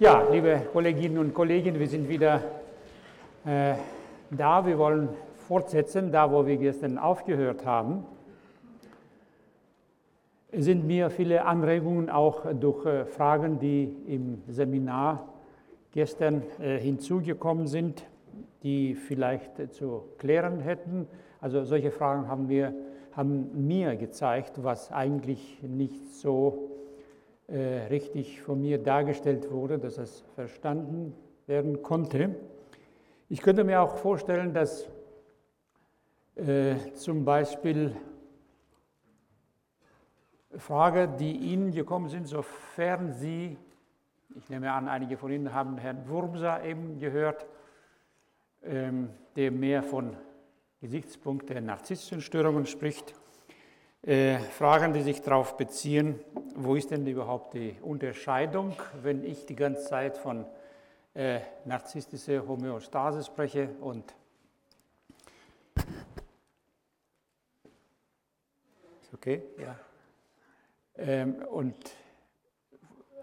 Ja, liebe Kolleginnen und Kollegen, wir sind wieder äh, da. Wir wollen fortsetzen, da wo wir gestern aufgehört haben. Es sind mir viele Anregungen auch durch äh, Fragen, die im Seminar gestern äh, hinzugekommen sind, die vielleicht äh, zu klären hätten. Also solche Fragen haben, wir, haben mir gezeigt, was eigentlich nicht so richtig von mir dargestellt wurde, dass es verstanden werden konnte. Ich könnte mir auch vorstellen, dass äh, zum Beispiel Fragen, die Ihnen gekommen sind, sofern Sie, ich nehme an, einige von Ihnen haben Herrn Wurmser eben gehört, ähm, der mehr von Gesichtspunkten der narzisstischen Störungen spricht. Äh, Fragen, die sich darauf beziehen, wo ist denn überhaupt die Unterscheidung, wenn ich die ganze Zeit von äh, narzisstischer Homöostase spreche und ist okay, ja. Ähm, und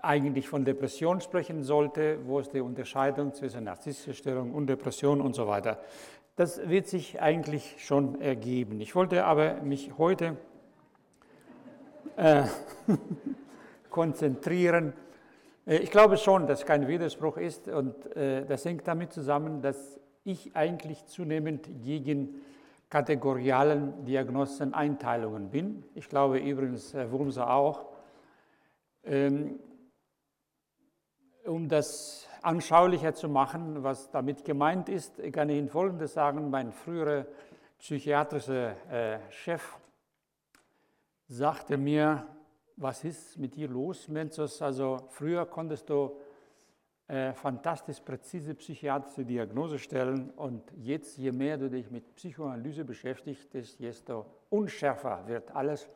eigentlich von Depression sprechen sollte, wo ist die Unterscheidung zwischen narzisstischer Störung und Depression und so weiter. Das wird sich eigentlich schon ergeben. Ich wollte aber mich heute äh, konzentrieren. Äh, ich glaube schon, dass kein Widerspruch ist und äh, das hängt damit zusammen, dass ich eigentlich zunehmend gegen kategorialen Diagnosen, Einteilungen bin. Ich glaube übrigens, Herr Wurmser auch. Ähm, um das anschaulicher zu machen, was damit gemeint ist, kann ich Ihnen Folgendes sagen. Mein früherer psychiatrischer Chef sagte mir, was ist mit dir los, Menzos? Also früher konntest du äh, fantastisch präzise psychiatrische Diagnose stellen und jetzt, je mehr du dich mit Psychoanalyse beschäftigst, desto unschärfer wird alles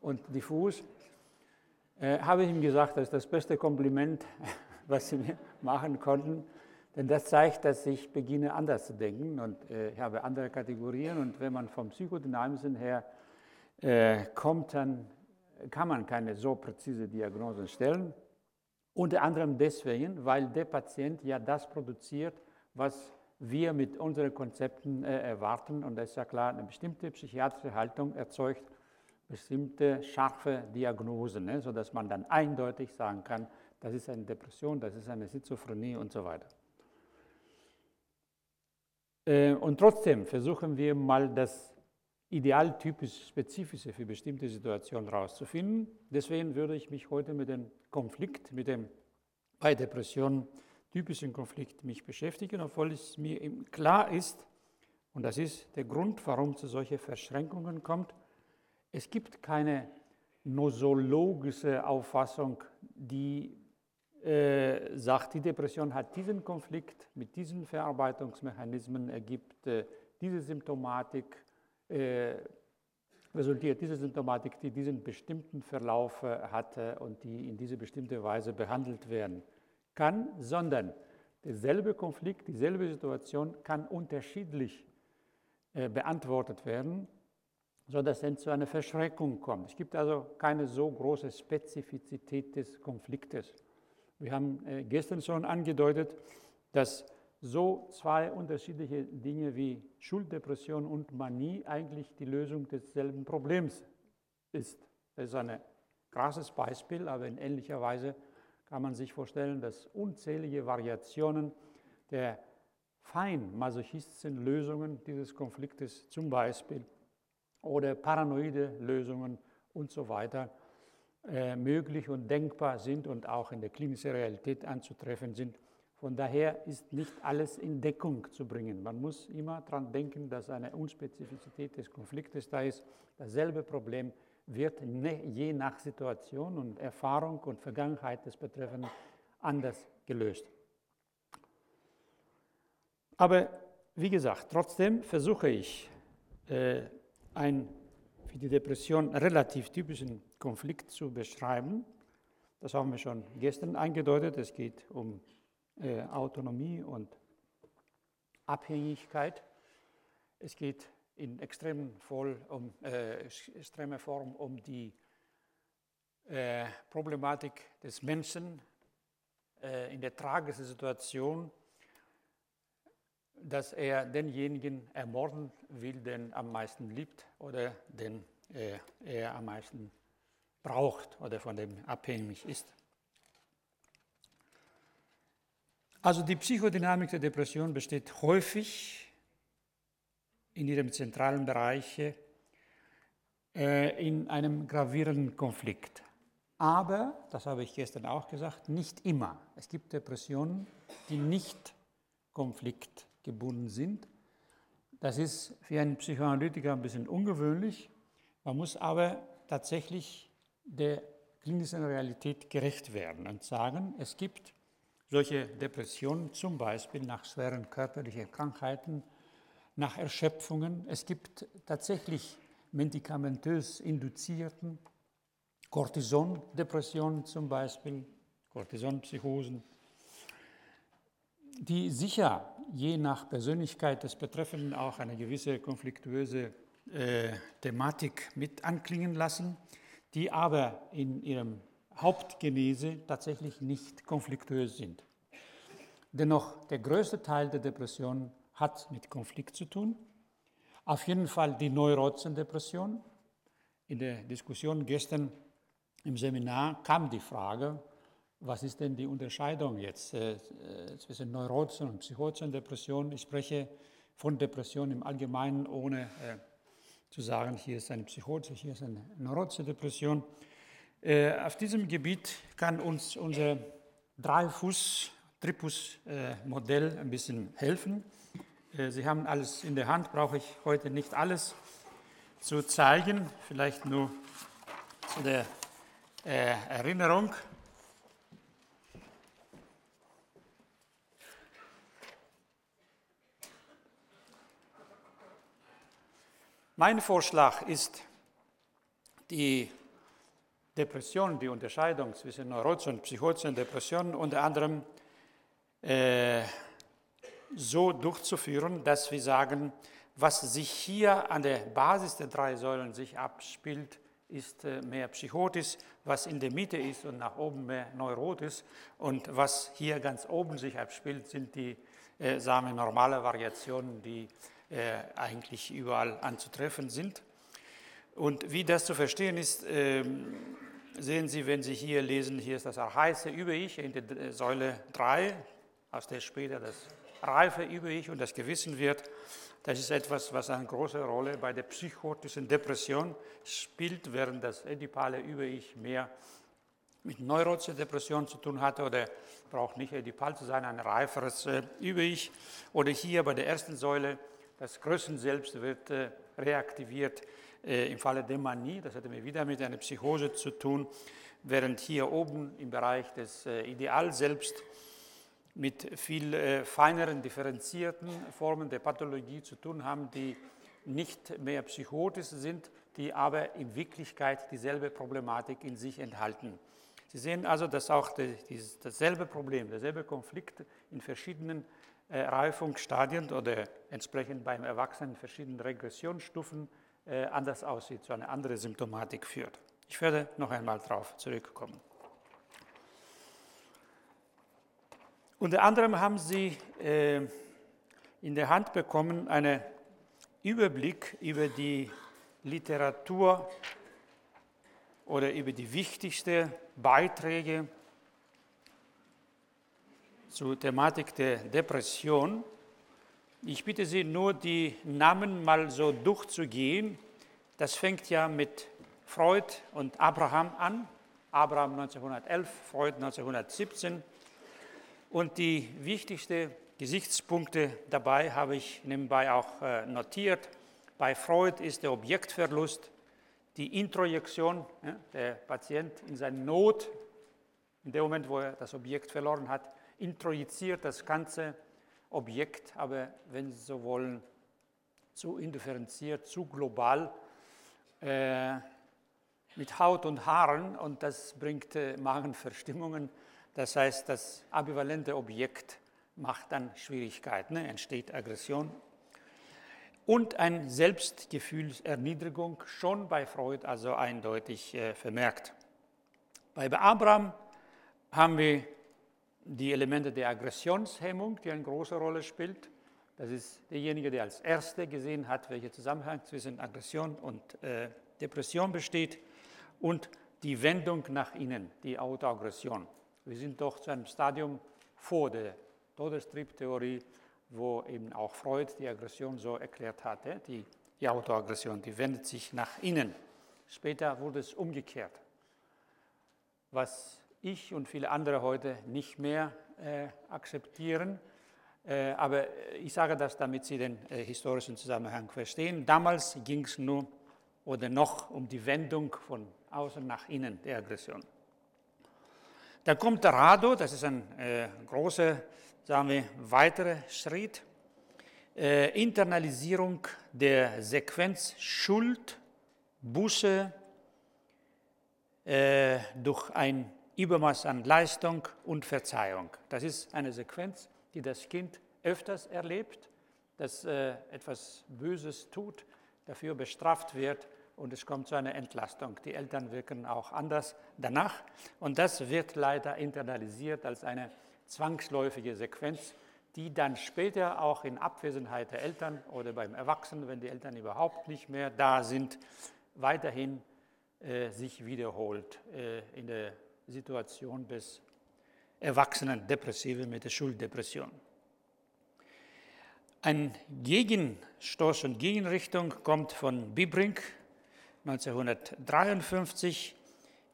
und diffus. Äh, habe ich ihm gesagt, das ist das beste Kompliment, was sie mir machen konnten, denn das zeigt, dass ich beginne anders zu denken und äh, ich habe andere Kategorien und wenn man vom Psychodynamischen her äh, kommt, dann kann man keine so präzise Diagnose stellen. Unter anderem deswegen, weil der Patient ja das produziert, was wir mit unseren Konzepten äh, erwarten. Und das ist ja klar, eine bestimmte psychiatrische Haltung erzeugt bestimmte scharfe Diagnosen, ne, sodass man dann eindeutig sagen kann, das ist eine Depression, das ist eine Schizophrenie und so weiter. Äh, und trotzdem versuchen wir mal das idealtypisch spezifische für bestimmte Situationen herauszufinden. Deswegen würde ich mich heute mit dem Konflikt, mit dem bei Depressionen typischen Konflikt mich beschäftigen, obwohl es mir klar ist, und das ist der Grund, warum zu solchen Verschränkungen kommt, es gibt keine nosologische Auffassung, die äh, sagt, die Depression hat diesen Konflikt mit diesen Verarbeitungsmechanismen, ergibt äh, diese Symptomatik, äh, resultiert diese Symptomatik, die diesen bestimmten Verlauf äh, hatte und die in diese bestimmte Weise behandelt werden kann, sondern derselbe Konflikt, dieselbe Situation kann unterschiedlich äh, beantwortet werden, sodass es zu einer Verschreckung kommt. Es gibt also keine so große Spezifizität des Konfliktes. Wir haben gestern schon angedeutet, dass so zwei unterschiedliche Dinge wie Schulddepression und Manie eigentlich die Lösung desselben Problems ist. Das ist ein krasses Beispiel, aber in ähnlicher Weise kann man sich vorstellen, dass unzählige Variationen der fein masochistischen Lösungen dieses Konfliktes zum Beispiel oder paranoide Lösungen und so weiter äh, möglich und denkbar sind und auch in der klinischen Realität anzutreffen sind. Von daher ist nicht alles in Deckung zu bringen. Man muss immer daran denken, dass eine Unspezifizität des Konfliktes da ist. Dasselbe Problem wird ne, je nach Situation und Erfahrung und Vergangenheit des Betreffenden anders gelöst. Aber wie gesagt, trotzdem versuche ich, äh, einen für die Depression relativ typischen Konflikt zu beschreiben. Das haben wir schon gestern eingedeutet. Es geht um äh, Autonomie und Abhängigkeit. Es geht in extremen voll um, äh, extremer Form um die äh, Problematik des Menschen äh, in der tragischen Situation, dass er denjenigen ermorden will, den am meisten liebt oder den äh, er am meisten braucht oder von dem abhängig ist. Also die Psychodynamik der Depression besteht häufig in ihrem zentralen Bereich äh, in einem gravierenden Konflikt. Aber, das habe ich gestern auch gesagt, nicht immer. Es gibt Depressionen, die nicht konfliktgebunden sind. Das ist für einen Psychoanalytiker ein bisschen ungewöhnlich. Man muss aber tatsächlich der klinischen Realität gerecht werden und sagen, es gibt solche Depressionen zum Beispiel nach schweren körperlichen Krankheiten, nach Erschöpfungen. Es gibt tatsächlich medikamentös induzierten Cortison-Depressionen zum Beispiel, Cortisonpsychosen, die sicher je nach Persönlichkeit des Betreffenden auch eine gewisse konfliktuöse äh, Thematik mit anklingen lassen, die aber in ihrem Hauptgenese tatsächlich nicht konfliktuös sind. Dennoch, der größte Teil der Depression hat mit Konflikt zu tun. Auf jeden Fall die Neurozendepression. In der Diskussion gestern im Seminar kam die Frage, was ist denn die Unterscheidung jetzt äh, äh zwischen Neurozen und Psychozendepression? Ich spreche von Depression im Allgemeinen, ohne äh, zu sagen, hier ist eine Psychose, hier ist eine Neurozendepression. Äh, auf diesem Gebiet kann uns unser Dreifuß-Tripus-Modell ein bisschen helfen. Äh, Sie haben alles in der Hand, brauche ich heute nicht alles zu zeigen, vielleicht nur zu der äh, Erinnerung. Mein Vorschlag ist, die Depression, die Unterscheidung zwischen Neurozen und Psychozen Depressionen unter anderem äh, so durchzuführen, dass wir sagen, was sich hier an der Basis der drei Säulen sich abspielt, ist äh, mehr Psychotis, was in der Mitte ist und nach oben mehr Neurotis und was hier ganz oben sich abspielt, sind die äh, sagen normale Variationen, die äh, eigentlich überall anzutreffen sind. Und wie das zu verstehen ist, äh, sehen Sie, wenn Sie hier lesen, hier ist das heiße Über-Ich in der äh, Säule 3, aus der später das reife Über-Ich und das Gewissen wird. Das ist etwas, was eine große Rolle bei der psychotischen Depression spielt, während das edipale Über-Ich mehr mit neurotischer Depression zu tun hatte oder braucht nicht edipal zu sein, ein reiferes äh, Über-Ich. Oder hier bei der ersten Säule, das Größenselbst wird äh, reaktiviert im Falle der Manie. Das hatte mir wieder mit einer Psychose zu tun, während hier oben im Bereich des äh, Idealselbst mit viel äh, feineren, differenzierten Formen der Pathologie zu tun haben, die nicht mehr psychotisch sind, die aber in Wirklichkeit dieselbe Problematik in sich enthalten. Sie sehen also, dass auch dasselbe Problem, derselbe Konflikt in verschiedenen äh, Reifungsstadien oder entsprechend beim Erwachsenen verschiedenen Regressionsstufen äh, anders aussieht, zu einer anderen Symptomatik führt. Ich werde noch einmal darauf zurückkommen. Unter anderem haben Sie äh, in der Hand bekommen einen Überblick über die Literatur oder über die wichtigsten Beiträge zur Thematik der Depression. Ich bitte Sie nur, die Namen mal so durchzugehen. Das fängt ja mit Freud und Abraham an. Abraham 1911, Freud 1917. Und die wichtigsten Gesichtspunkte dabei habe ich nebenbei auch äh, notiert. Bei Freud ist der Objektverlust, die Introjektion, der Patient in seiner Not, in dem Moment, wo er das Objekt verloren hat, introjiziert das ganze Objekt, aber wenn Sie so wollen, zu indifferenziert, zu global, äh, mit Haut und Haaren und das bringt äh, Magenverstimmungen das heißt, das ambivalente Objekt macht dann Schwierigkeiten, ne? entsteht Aggression. Und eine Selbstgefühlserniedrigung, schon bei Freud also eindeutig äh, vermerkt. Bei Abraham haben wir die Elemente der Aggressionshemmung, die eine große Rolle spielt. Das ist derjenige, der als Erster gesehen hat, welcher Zusammenhang zwischen Aggression und äh, Depression besteht. Und die Wendung nach innen, die Autoaggression. Wir sind doch zu einem Stadium vor der Todestriebtheorie, wo eben auch Freud die Aggression so erklärt hatte, die, die Autoaggression, die wendet sich nach innen. Später wurde es umgekehrt. Was ich und viele andere heute nicht mehr äh, akzeptieren, äh, aber ich sage das, damit Sie den äh, historischen Zusammenhang verstehen. Damals ging es nur oder noch um die Wendung von außen nach innen der Aggression. Dann kommt der Rado, das ist ein äh, großer, sagen wir, weiterer Schritt. Äh, Internalisierung der Sequenz Schuld, Buße äh, durch ein Übermaß an Leistung und Verzeihung. Das ist eine Sequenz, die das Kind öfters erlebt, dass äh, etwas Böses tut, dafür bestraft wird und es kommt zu einer Entlastung. Die Eltern wirken auch anders danach und das wird leider internalisiert als eine zwangsläufige Sequenz, die dann später auch in Abwesenheit der Eltern oder beim Erwachsenen, wenn die Eltern überhaupt nicht mehr da sind, weiterhin äh, sich wiederholt äh, in der Situation des Erwachsenen Depressive mit der Schulddepression. Ein Gegenstoß und Gegenrichtung kommt von Bibrink 1953.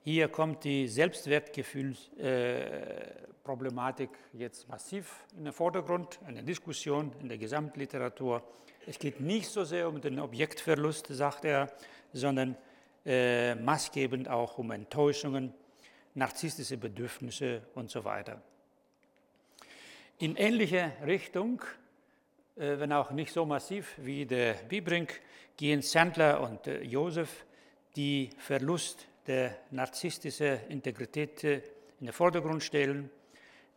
Hier kommt die Selbstwertgefühlsproblematik äh, jetzt massiv in den Vordergrund, eine Diskussion in der Gesamtliteratur. Es geht nicht so sehr um den Objektverlust, sagt er, sondern äh, maßgebend auch um Enttäuschungen, narzisstische Bedürfnisse und so weiter. In ähnliche Richtung äh, wenn auch nicht so massiv wie der Bibrink, gehen Sandler und äh, Josef die Verlust der narzisstischen Integrität äh, in den Vordergrund stellen,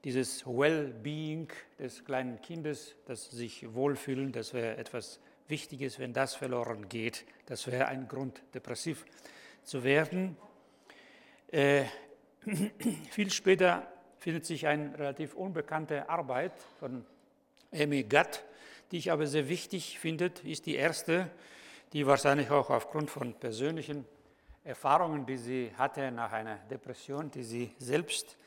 dieses Well-Being des kleinen Kindes, das sich wohlfühlen, das wäre etwas Wichtiges, wenn das verloren geht, das wäre ein Grund, depressiv zu werden. Viel später findet sich eine relativ unbekannte Arbeit von Amy Gatt, die ich aber sehr wichtig finde, ist die erste, die wahrscheinlich auch aufgrund von persönlichen Erfahrungen, die sie hatte nach einer Depression, die sie selbst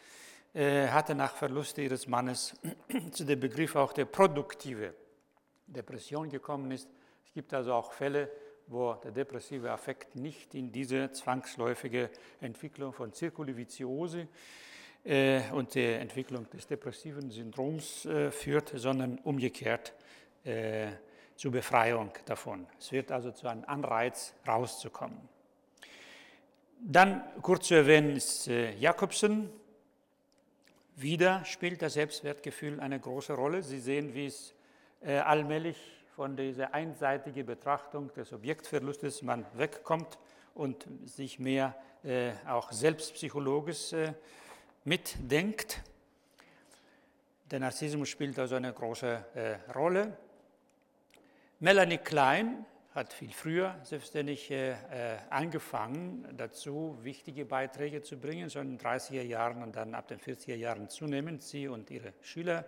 äh, hatte nach Verlust ihres Mannes, zu dem Begriff auch der produktive Depression gekommen ist. Es gibt also auch Fälle, wo der depressive Affekt nicht in diese zwangsläufige Entwicklung von Zirkulivitiose äh, und der Entwicklung des depressiven Syndroms äh, führt, sondern umgekehrt äh, zur Befreiung davon. Es wird also zu einem Anreiz, rauszukommen. Dann kurz zu erwähnen ist äh, Jakobsen. Wieder spielt das Selbstwertgefühl eine große Rolle. Sie sehen, wie es äh, allmählich von dieser einseitigen Betrachtung des Objektverlustes man wegkommt und sich mehr äh, auch selbstpsychologisch äh, mitdenkt. Der Narzissmus spielt also eine große äh, Rolle. Melanie Klein hat viel früher selbstständig äh, äh, angefangen, dazu wichtige Beiträge zu bringen, schon in den 30er Jahren und dann ab den 40er Jahren zunehmend, sie und ihre Schüler.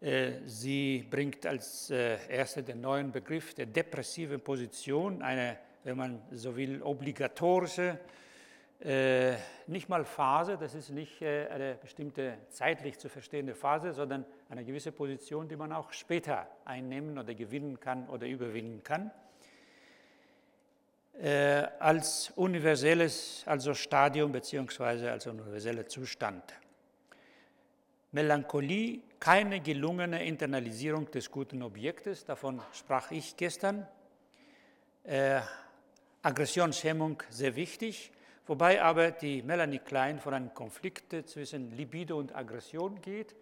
Äh, sie bringt als äh, erste den neuen Begriff der depressiven Position, eine, wenn man so will, obligatorische äh, nicht mal Phase, das ist nicht eine bestimmte zeitlich zu verstehende Phase, sondern eine gewisse Position, die man auch später einnehmen oder gewinnen kann oder überwinden kann. Als universelles also Stadium bzw. als universeller Zustand. Melancholie, keine gelungene Internalisierung des guten Objektes, davon sprach ich gestern. Äh, Aggressionshemmung sehr wichtig. Wobei aber die Melanie Klein von einem Konflikt zwischen Libido und Aggression geht.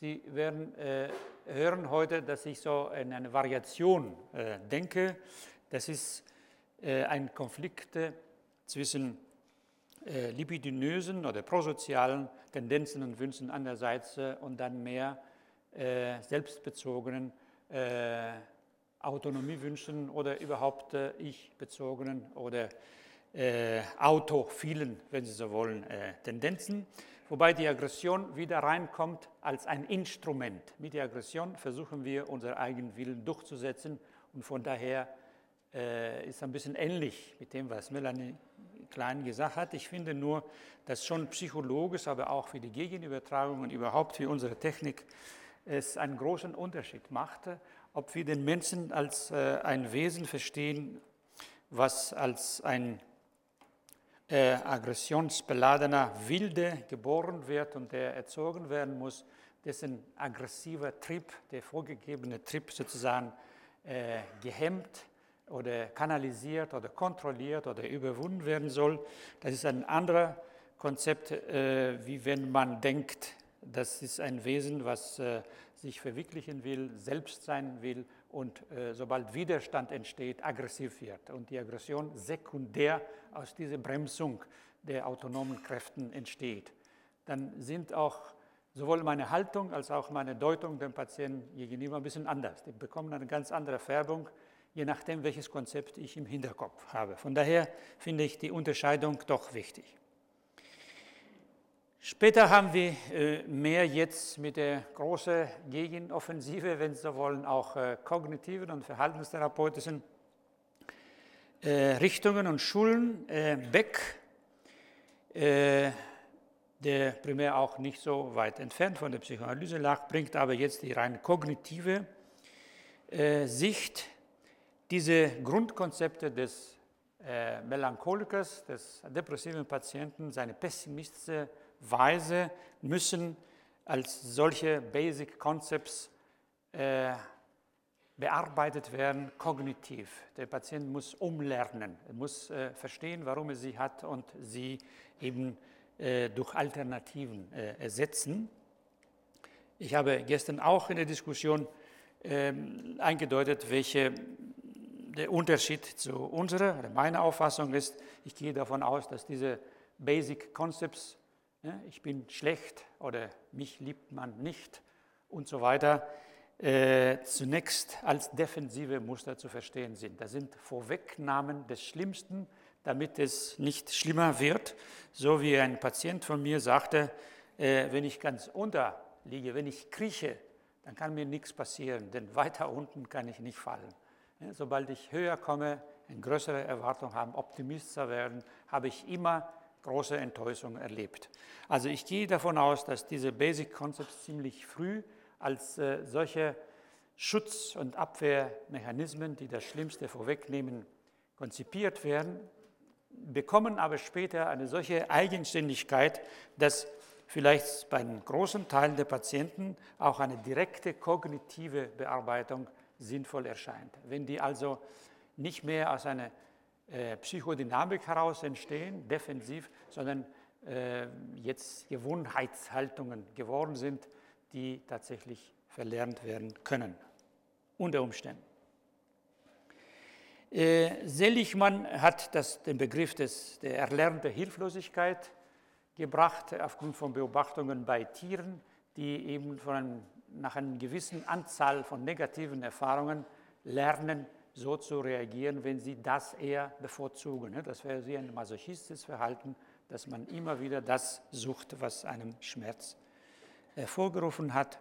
Sie werden äh, hören heute, dass ich so in eine Variation äh, denke. Das ist äh, ein Konflikt zwischen äh, libidinösen oder prosozialen Tendenzen und Wünschen einerseits äh, und dann mehr äh, selbstbezogenen Autonomiewünschen oder überhaupt ich-bezogenen oder äh, autophilen, wenn Sie so wollen, äh, Tendenzen, wobei die Aggression wieder reinkommt als ein Instrument. Mit der Aggression versuchen wir, unseren eigenen Willen durchzusetzen und von daher äh, ist ein bisschen ähnlich mit dem, was Melanie Klein gesagt hat. Ich finde nur, dass schon psychologisch, aber auch für die Gegenübertragung und überhaupt für unsere Technik es einen großen Unterschied machte, ob wir den Menschen als äh, ein Wesen verstehen, was als ein äh, aggressionsbeladener Wilde geboren wird und der erzogen werden muss, dessen aggressiver Trieb, der vorgegebene Trieb sozusagen äh, gehemmt oder kanalisiert oder kontrolliert oder überwunden werden soll. Das ist ein anderes Konzept, äh, wie wenn man denkt, das ist ein Wesen, was äh, sich verwirklichen will, selbst sein will und äh, sobald Widerstand entsteht, aggressiv wird. Und die Aggression sekundär aus dieser Bremsung der autonomen Kräften entsteht. Dann sind auch sowohl meine Haltung als auch meine Deutung dem Patienten gegenüber ein bisschen anders. Die bekommen eine ganz andere Färbung, je nachdem, welches Konzept ich im Hinterkopf habe. Von daher finde ich die Unterscheidung doch wichtig. Später haben wir äh, mehr jetzt mit der großen Gegenoffensive, wenn Sie so wollen, auch äh, kognitiven und verhaltenstherapeutischen äh, Richtungen und Schulen. Beck, der primär auch nicht so weit entfernt von der Psychoanalyse lag, bringt aber jetzt die rein kognitive Sicht, diese Grundkonzepte des Melancholikers, des depressiven Patienten, seine pessimistische Weise müssen als solche Basic Concepts äh, bearbeitet werden, kognitiv. Der Patient muss umlernen, er muss äh, verstehen, warum er sie hat und sie eben äh, durch Alternativen äh, ersetzen. Ich habe gestern auch in der Diskussion ähm, eingedeutet, welche der Unterschied zu unserer oder meiner Auffassung ist. Ich gehe davon aus, dass diese Basic Concepts ich bin schlecht oder mich liebt man nicht und so weiter, äh, zunächst als defensive Muster zu verstehen sind. Das sind Vorwegnahmen des Schlimmsten, damit es nicht schlimmer wird. So wie ein Patient von mir sagte, äh, wenn ich ganz unter liege, wenn ich krieche, dann kann mir nichts passieren, denn weiter unten kann ich nicht fallen. Sobald ich höher komme, eine größere Erwartung haben, Optimistischer werden, habe ich immer große Enttäuschung erlebt. Also ich gehe davon aus, dass diese Basic Concepts ziemlich früh als äh, solche Schutz- und Abwehrmechanismen, die das Schlimmste vorwegnehmen, konzipiert werden, bekommen aber später eine solche Eigenständigkeit, dass vielleicht bei einem großen Teil der Patienten auch eine direkte kognitive Bearbeitung sinnvoll erscheint. Wenn die also nicht mehr aus einer äh, Psychodynamik heraus entstehen, defensiv, sondern äh, jetzt Gewohnheitshaltungen geworden sind, die tatsächlich verlernt werden können, unter Umständen. Äh, Seligmann hat das, den Begriff des, der erlernten Hilflosigkeit gebracht, aufgrund von Beobachtungen bei Tieren, die eben von einem, nach einer gewissen Anzahl von negativen Erfahrungen lernen, so zu reagieren, wenn sie das eher bevorzugen. Ne? Das wäre sehr ein masochistisches Verhalten, dass man immer wieder das sucht, was einem Schmerz hervorgerufen hat.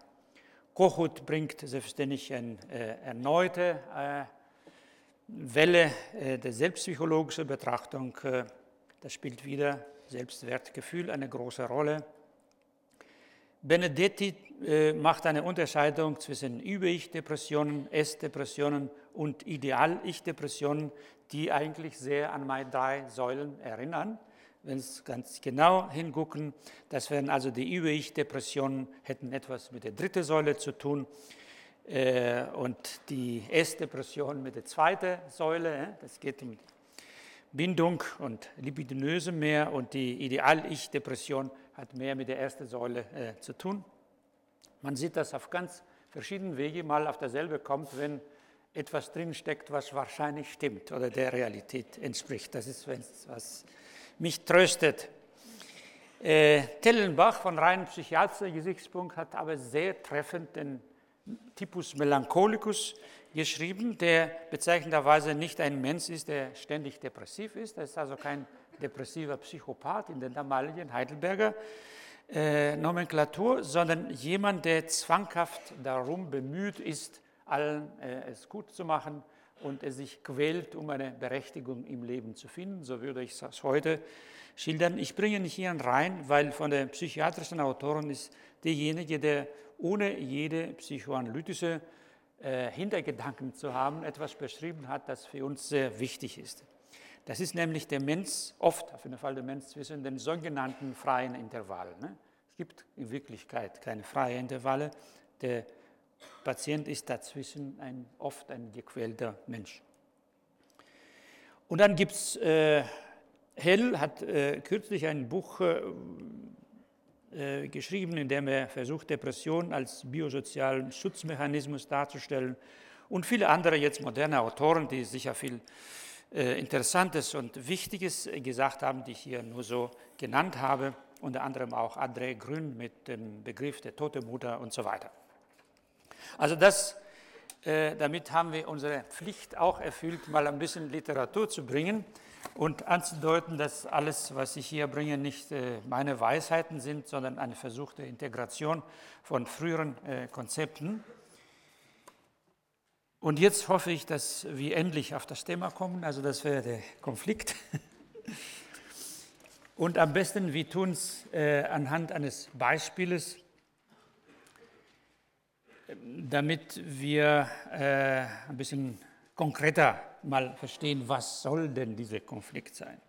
Kochut bringt selbstverständlich eine äh, erneute äh, Welle äh, der selbstpsychologischen Betrachtung. Äh, das spielt wieder Selbstwertgefühl eine große Rolle. Benedetti äh, macht eine Unterscheidung zwischen Über-Ich-Depressionen, S-Depressionen und Ideal-Ich-Depressionen, die eigentlich sehr an meine drei Säulen erinnern. Wenn Sie ganz genau hingucken, das wären also die Über-Ich-Depressionen, hätten etwas mit der dritten Säule zu tun äh, und die S-Depression mit der zweiten Säule, äh, das geht um Bindung und Libidinöse mehr und die Ideal-Ich-Depression hat mehr mit der ersten Säule äh, zu tun. Man sieht das auf ganz verschiedenen Wegen mal auf derselbe kommt, wenn etwas drinsteckt, was wahrscheinlich stimmt oder der Realität entspricht. Das ist, was mich tröstet. Äh, Tellenbach von rein psychiatrischer Gesichtspunkt hat aber sehr treffend den Typus Melancholicus geschrieben, der bezeichnenderweise nicht ein Mensch ist, der ständig depressiv ist. Er ist also kein depressiver Psychopath in den damaligen Heidelberger äh, Nomenklatur, sondern jemand, der zwanghaft darum bemüht ist, allen äh, es gut zu machen und er sich quält, um eine Berechtigung im Leben zu finden. So würde ich das heute schildern. Ich bringe nicht hier rein, weil von der psychiatrischen Autorin ist derjenige, der ohne jede psychoanalytische äh, Hintergedanken zu haben, etwas beschrieben hat, das für uns sehr wichtig ist. Das ist nämlich der Mensch, oft auf jeden Fall der Mensch zwischen den sogenannten freien Intervallen. Ne? Es gibt in Wirklichkeit keine freien Intervalle. Der Patient ist dazwischen ein, oft ein gequälter Mensch. Und dann gibt es, äh, Hell hat äh, kürzlich ein Buch äh, äh, geschrieben, in dem er versucht, Depression als biosozialen Schutzmechanismus darzustellen. Und viele andere jetzt moderne Autoren, die sicher viel Interessantes und Wichtiges gesagt haben, die ich hier nur so genannt habe, unter anderem auch André Grün mit dem Begriff der tote Mutter und so weiter. Also das, äh, damit haben wir unsere Pflicht auch erfüllt, mal ein bisschen Literatur zu bringen und anzudeuten, dass alles, was ich hier bringe, nicht äh, meine Weisheiten sind, sondern eine versuchte Integration von früheren äh, Konzepten. Und jetzt hoffe ich, dass wir endlich auf das Thema kommen, also das wäre der Konflikt. Und am besten, wir tun es äh, anhand eines Beispieles, damit wir äh, ein bisschen konkreter mal verstehen, was soll denn dieser Konflikt sein.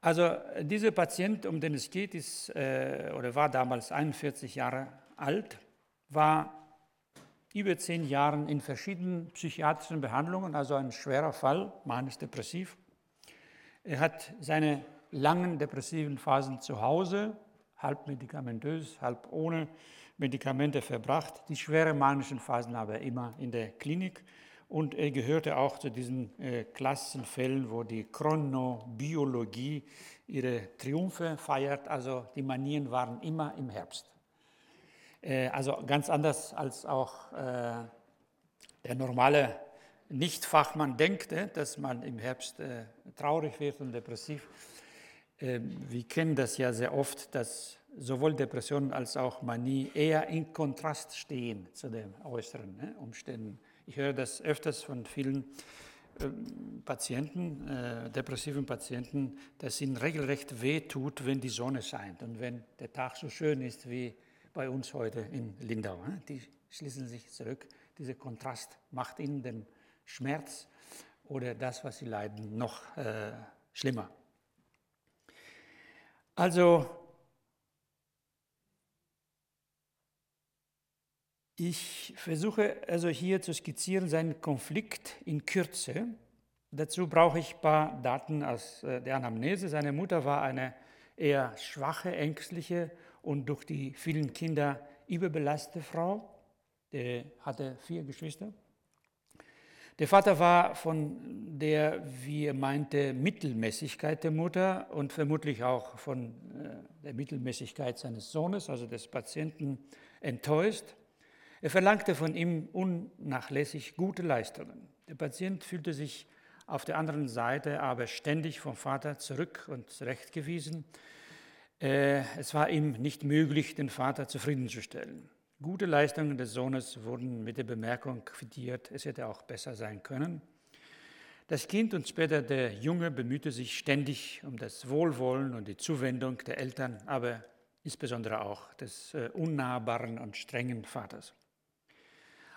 Also dieser Patient, um den es geht, ist äh, oder war damals 41 Jahre alt, war über zehn Jahre in verschiedenen psychiatrischen Behandlungen, also ein schwerer Fall, manisch-depressiv. Er hat seine langen depressiven Phasen zu Hause, halb medikamentös, halb ohne Medikamente verbracht. Die schweren manischen Phasen aber immer in der Klinik. Und er gehörte auch zu diesen äh, Klassenfällen, wo die Chronobiologie ihre Triumphe feiert. Also die Manieren waren immer im Herbst. Äh, also ganz anders als auch äh, der normale Nicht-Fachmann denkt, äh, dass man im Herbst traurig wird und depressiv. Ähm, wir kennen das ja sehr oft, dass sowohl Depression als auch Manie eher in Kontrast stehen zu den äußeren ne, Umständen. Ich höre das öfters von vielen ähm, Patienten, depressiven Patienten, dass ihnen regelrecht wehtut, wenn die Sonne scheint und wenn der Tag so schön ist wie bei uns heute in Lindau. Ne? Die schließen sich zurück. Dieser Kontrast macht ihnen den Schmerz oder das, was sie leiden, noch äh, schlimmer. Also Ich versuche also hier zu skizzieren seinen Konflikt in Kürze. Dazu brauche ich ein paar Daten aus äh, der Anamnese. Seine Mutter war eine eher schwache, ängstliche und durch die vielen Kinder überbelastete Frau. Der hatte vier Geschwister. Der Vater war von der, wie er meinte, Mittelmäßigkeit der Mutter und vermutlich auch von äh, der Mittelmäßigkeit seines Sohnes, also des Patienten, enttäuscht. Er verlangte von ihm unnachlässig gute Leistungen. Der Patient fühlte sich auf der anderen Seite aber ständig vom Vater zurück und zurechtgewiesen. Äh, es war ihm nicht möglich, den Vater zufriedenzustellen. Gute Leistungen des Sohnes wurden mit der Bemerkung quittiert, es hätte auch besser sein können. Das Kind und später der Junge bemühte sich ständig um das Wohlwollen und die Zuwendung der Eltern, aber insbesondere auch des äh, unnahbaren und strengen Vaters.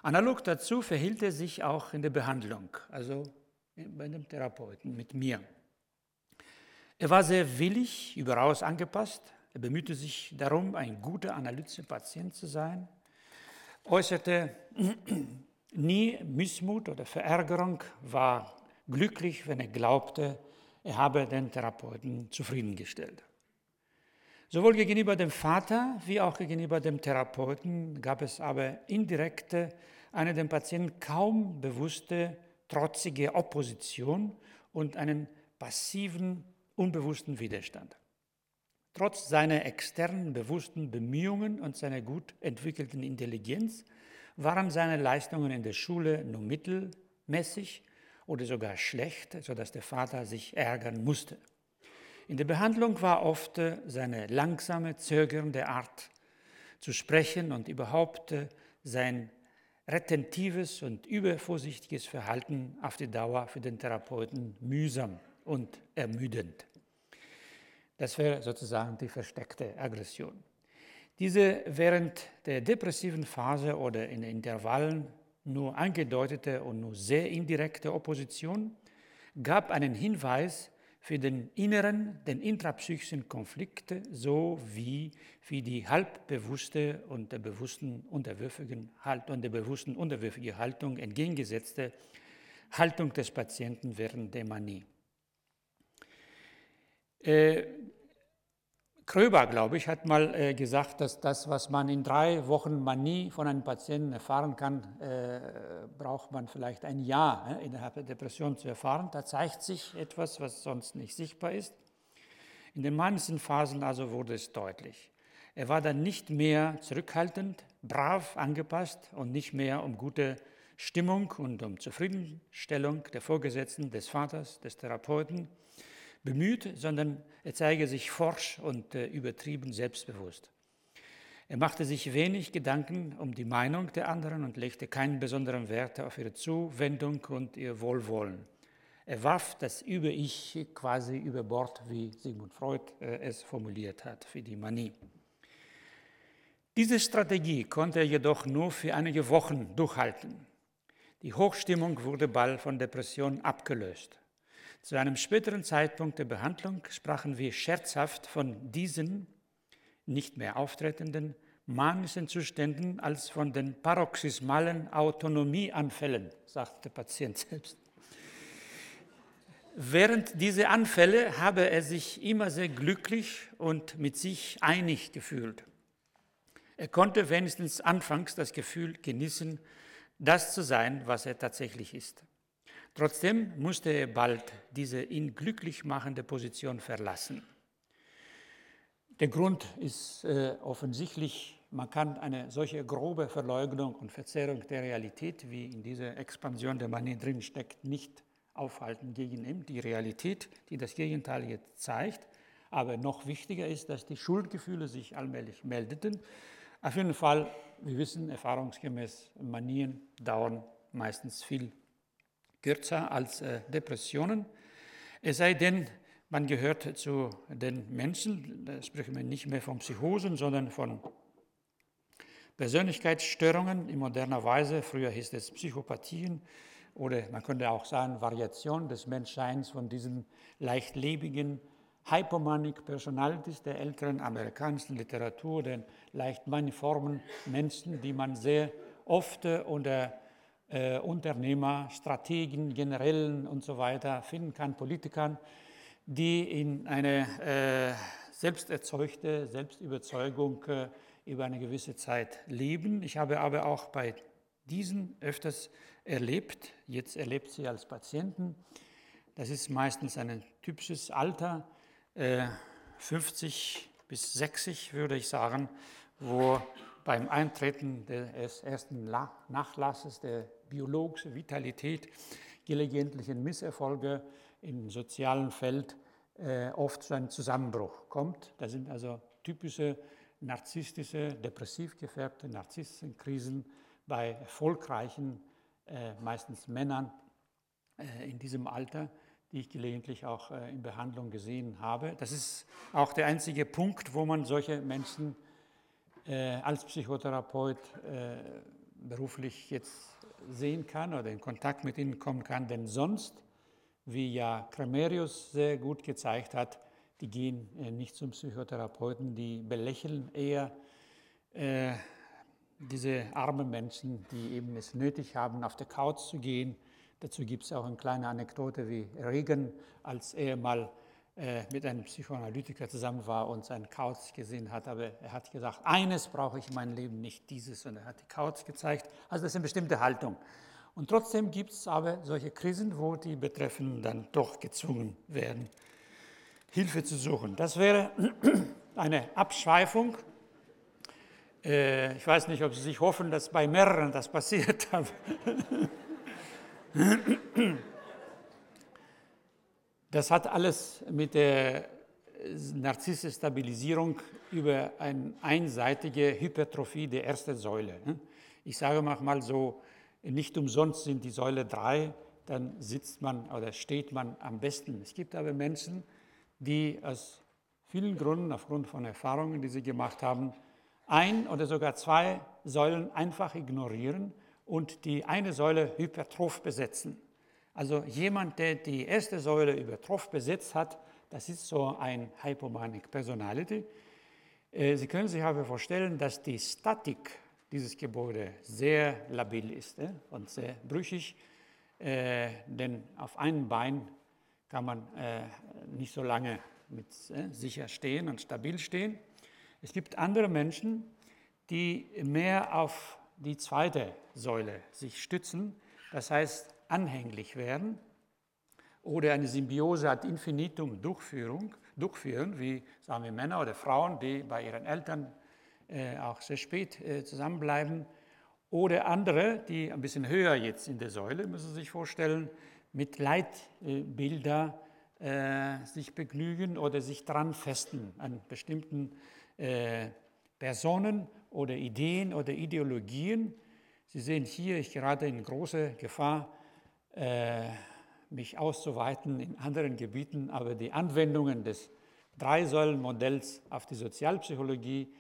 Analog dazu verhielt er sich auch in der Behandlung, also bei dem Therapeuten mit mir. Er war sehr willig, überaus angepasst. Er bemühte sich darum, ein guter Analysepatient zu sein, äußerte nie Missmut oder Verärgerung, war glücklich, wenn er glaubte, er habe den Therapeuten zufriedengestellt. Sowohl gegenüber dem Vater wie auch gegenüber dem Therapeuten gab es aber indirekte, eine dem Patienten kaum bewusste, trotzige Opposition und einen passiven, unbewussten Widerstand. Trotz seiner externen, bewussten Bemühungen und seiner gut entwickelten Intelligenz waren seine Leistungen in der Schule nur mittelmäßig oder sogar schlecht, sodass der Vater sich ärgern musste. In der Behandlung war oft äh, seine langsame, zögernde Art zu sprechen und überhaupt äh, sein retentives und übervorsichtiges Verhalten auf die Dauer für den Therapeuten mühsam und ermüdend. Das wäre sozusagen die versteckte Aggression. Diese während der depressiven Phase oder in Intervallen nur angedeutete und nur sehr indirekte Opposition gab einen Hinweis für den inneren, den intrapsychischen Konflikt sowie für die halbbewusste und der bewussten unterwürfigen Haltung, und der bewussten unterwürfigen Haltung entgegengesetzte Haltung des Patienten während der Manie. Äh, Kröber, glaube ich, hat mal äh, gesagt, dass das, was man in drei Wochen Manie von einem Patienten erfahren kann, äh, braucht man vielleicht ein Jahr äh, innerhalb der Depression zu erfahren. Da zeigt sich etwas, was sonst nicht sichtbar ist. In den manchen Phasen also wurde es deutlich. Er war dann nicht mehr zurückhaltend, brav angepasst und nicht mehr um gute Stimmung und um Zufriedenstellung der Vorgesetzten, des Vaters, des Therapeuten bemüht, sondern er zeige sich forsch und äh, übertrieben selbstbewusst. Er machte sich wenig Gedanken um die Meinung der anderen und legte keinen besonderen Wert auf ihre Zuwendung und ihr Wohlwollen. Er warf das Über-Ich quasi über Bord, wie Sigmund Freud äh, es formuliert hat, für die Manie. Diese Strategie konnte er jedoch nur für einige Wochen durchhalten. Die Hochstimmung wurde bald von Depression abgelöst. Zu einem späteren Zeitpunkt der Behandlung sprachen wir scherzhaft von diesen nicht mehr auftretenden manischen Zuständen als von den paroxysmalen Autonomieanfällen, sagt der Patient selbst. Während dieser Anfälle habe er sich immer sehr glücklich und mit sich einig gefühlt. Er konnte wenigstens anfangs das Gefühl genießen, das zu sein, was er tatsächlich ist. Trotzdem musste er bald diese ihn glücklich machende Position verlassen. Der Grund ist äh, offensichtlich, man kann eine solche grobe Verleugnung und Verzerrung der Realität, wie in dieser Expansion der Manie drin steckt, nicht aufhalten gegen ihm, die Realität, die das Gegenteil jetzt zeigt. Aber noch wichtiger ist, dass die Schuldgefühle sich allmählich meldeten. Auf jeden Fall, wir wissen erfahrungsgemäß, Manien dauern meistens viel kürzer als äh, Depressionen. Es sei denn, man gehört zu den Menschen, da sprechen wir nicht mehr von Psychosen, sondern von Persönlichkeitsstörungen in moderner Weise. Früher hieß es Psychopathien oder man könnte auch sagen Variation des Menschseins von diesen leichtlebigen Hypomanic Personalities der älteren amerikanischen Literatur, den leicht maniformen Menschen, die man sehr oft unter äh, Unternehmer, Strategen, Generälen und so weiter finden kann, Politikern, die in eine äh, selbsterzeugte Selbstüberzeugung äh, über eine gewisse Zeit leben. Ich habe aber auch bei diesen öfters erlebt, jetzt erlebt sie als Patienten. Das ist meistens ein typisches Alter, 50 äh, bis 60 würde ich sagen, wo beim Eintreten des ersten Nachlasses der biologische Vitalität, gelegentliche Misserfolge im sozialen Feld äh, oft zu einem Zusammenbruch kommt. Das sind also typische narzisstische, depressiv gefärbte Narzissenkrisen bei erfolgreichen, äh, meistens Männern äh, in diesem Alter, die ich gelegentlich auch äh, in Behandlung gesehen habe. Das ist auch der einzige Punkt, wo man solche Menschen äh, als Psychotherapeut äh, beruflich jetzt sehen kann oder in Kontakt mit ihnen kommen kann, denn sonst, wie ja Cremerius sehr gut gezeigt hat, die gehen äh, nicht zum Psychotherapeuten, die belächeln eher äh, diese armen Menschen, die eben es nötig haben, auf der Couch zu gehen. Dazu gibt es auch eine kleine Anekdote, wie Reagan, als er mal mit einem Psychoanalytiker zusammen war und seinen Couch gesehen hat. Aber er hat gesagt, eines brauche ich in meinem Leben nicht, dieses. Und er hat die Couch gezeigt. Also das ist eine bestimmte Haltung. Und trotzdem gibt es aber solche Krisen, wo die Betreffenden dann doch gezwungen werden, Hilfe zu suchen. Das wäre eine Abschweifung. Äh, ich weiß nicht, ob Sie sich hoffen, dass bei mehreren das passiert. Das hat alles mit der narzisstische Stabilisierung über eine einseitige Hypertrophie der ersten Säule. Ne? Ich sage mal so, nicht umsonst sind die Säule drei, dann sitzt man oder steht man am besten. Es gibt aber Menschen, die aus vielen Gründen, aufgrund von Erfahrungen, die sie gemacht haben, ein oder sogar zwei Säulen einfach ignorieren und die eine Säule hypertroph besetzen. Also jemand, der die erste Säule übertroph besetzt hat, das ist so ein Hypomanic Personality. Äh, sie können sich aber vorstellen, dass die Statik dieses Gebäude sehr labil ist äh, und sehr brüchig, äh, denn auf einem Bein kann man nicht so lange mit sicher stehen und stabil stehen. Es gibt andere Menschen, die mehr auf die zweite Säule sich stützen, das heißt anhänglich werden oder eine Symbiose ad infinitum Durchführung, durchführen, wie sagen wir Männer oder Frauen, die bei ihren Eltern äh, auch sehr spät äh, zusammenbleiben. Oder andere, die ein bisschen höher jetzt in der Säule, müssen Sie sich vorstellen, mit Leitbilder äh, sich begnügen oder sich dran festen an bestimmten äh, Personen oder Ideen oder Ideologien. Sie sehen hier, ich gerate in große Gefahr, äh, mich auszuweiten in anderen Gebieten, aber die Anwendungen des Drei-Säulen-Modells auf die Sozialpsychologie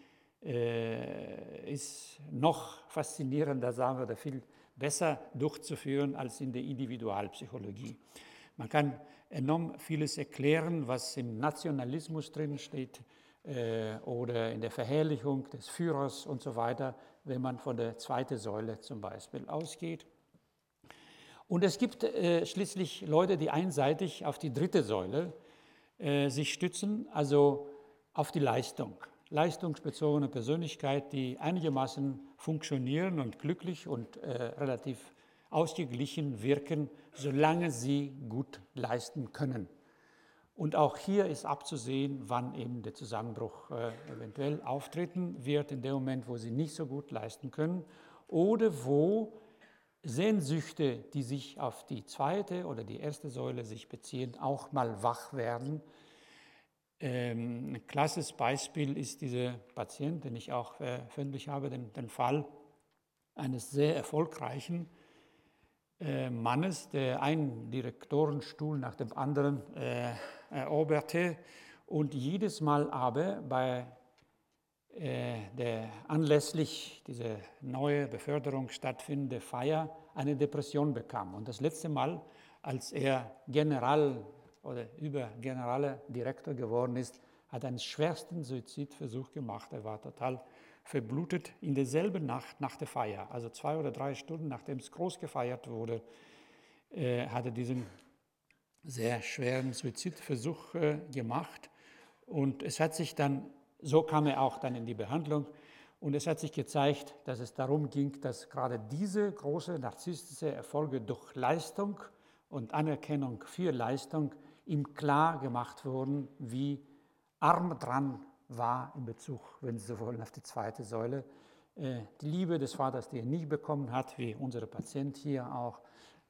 äh, ist noch faszinierender, sagen wir, oder viel besser durchzuführen als in der Individualpsychologie. Man kann enorm vieles erklären, was im Nationalismus drin steht äh, oder in der Verherrlichung des Führers und so weiter, wenn man von der zweiten Säule zum Beispiel ausgeht. Und es gibt äh, schließlich Leute, die einseitig auf die dritte Säule äh, sich stützen, also auf die Leistung. Leistungsbezogene Persönlichkeit, die einigermaßen funktionieren und glücklich und äh, relativ ausgeglichen wirken, solange sie gut leisten können. Und auch hier ist abzusehen, wann eben der Zusammenbruch äh, eventuell auftreten wird, in dem Moment, wo sie nicht so gut leisten können oder wo Sehnsüchte, die sich auf die zweite oder die erste Säule sich beziehen, auch mal wach werden. Ähm, ein klasses Beispiel ist dieser Patient, den ich auch veröffentlicht habe, den, den Fall eines sehr erfolgreichen äh, Mannes, der einen Direktorenstuhl nach dem anderen äh, eroberte und jedes Mal aber bei äh, der anlässlich dieser neue Beförderung stattfindende Feier eine Depression bekam. Und das letzte Mal, als er General oder Übergenerale Direktor geworden ist, hat einen schwersten Suizidversuch gemacht. Er war total verblutet in derselben Nacht nach der Feier, also zwei oder drei Stunden nachdem es groß gefeiert wurde, äh, hat er diesen sehr schweren Suizidversuch äh, gemacht. Und es hat sich dann so kam er auch dann in die Behandlung. Und es hat sich gezeigt, dass es darum ging, dass gerade diese große narzisstische Erfolge durch Leistung und Anerkennung für Leistung ihm klar gemacht wurden, wie arm dran war in Bezug, wenn Sie so wollen, auf die zweite Säule. Äh, die Liebe des Vaters, die er nie bekommen hat, wie unser Patient hier auch,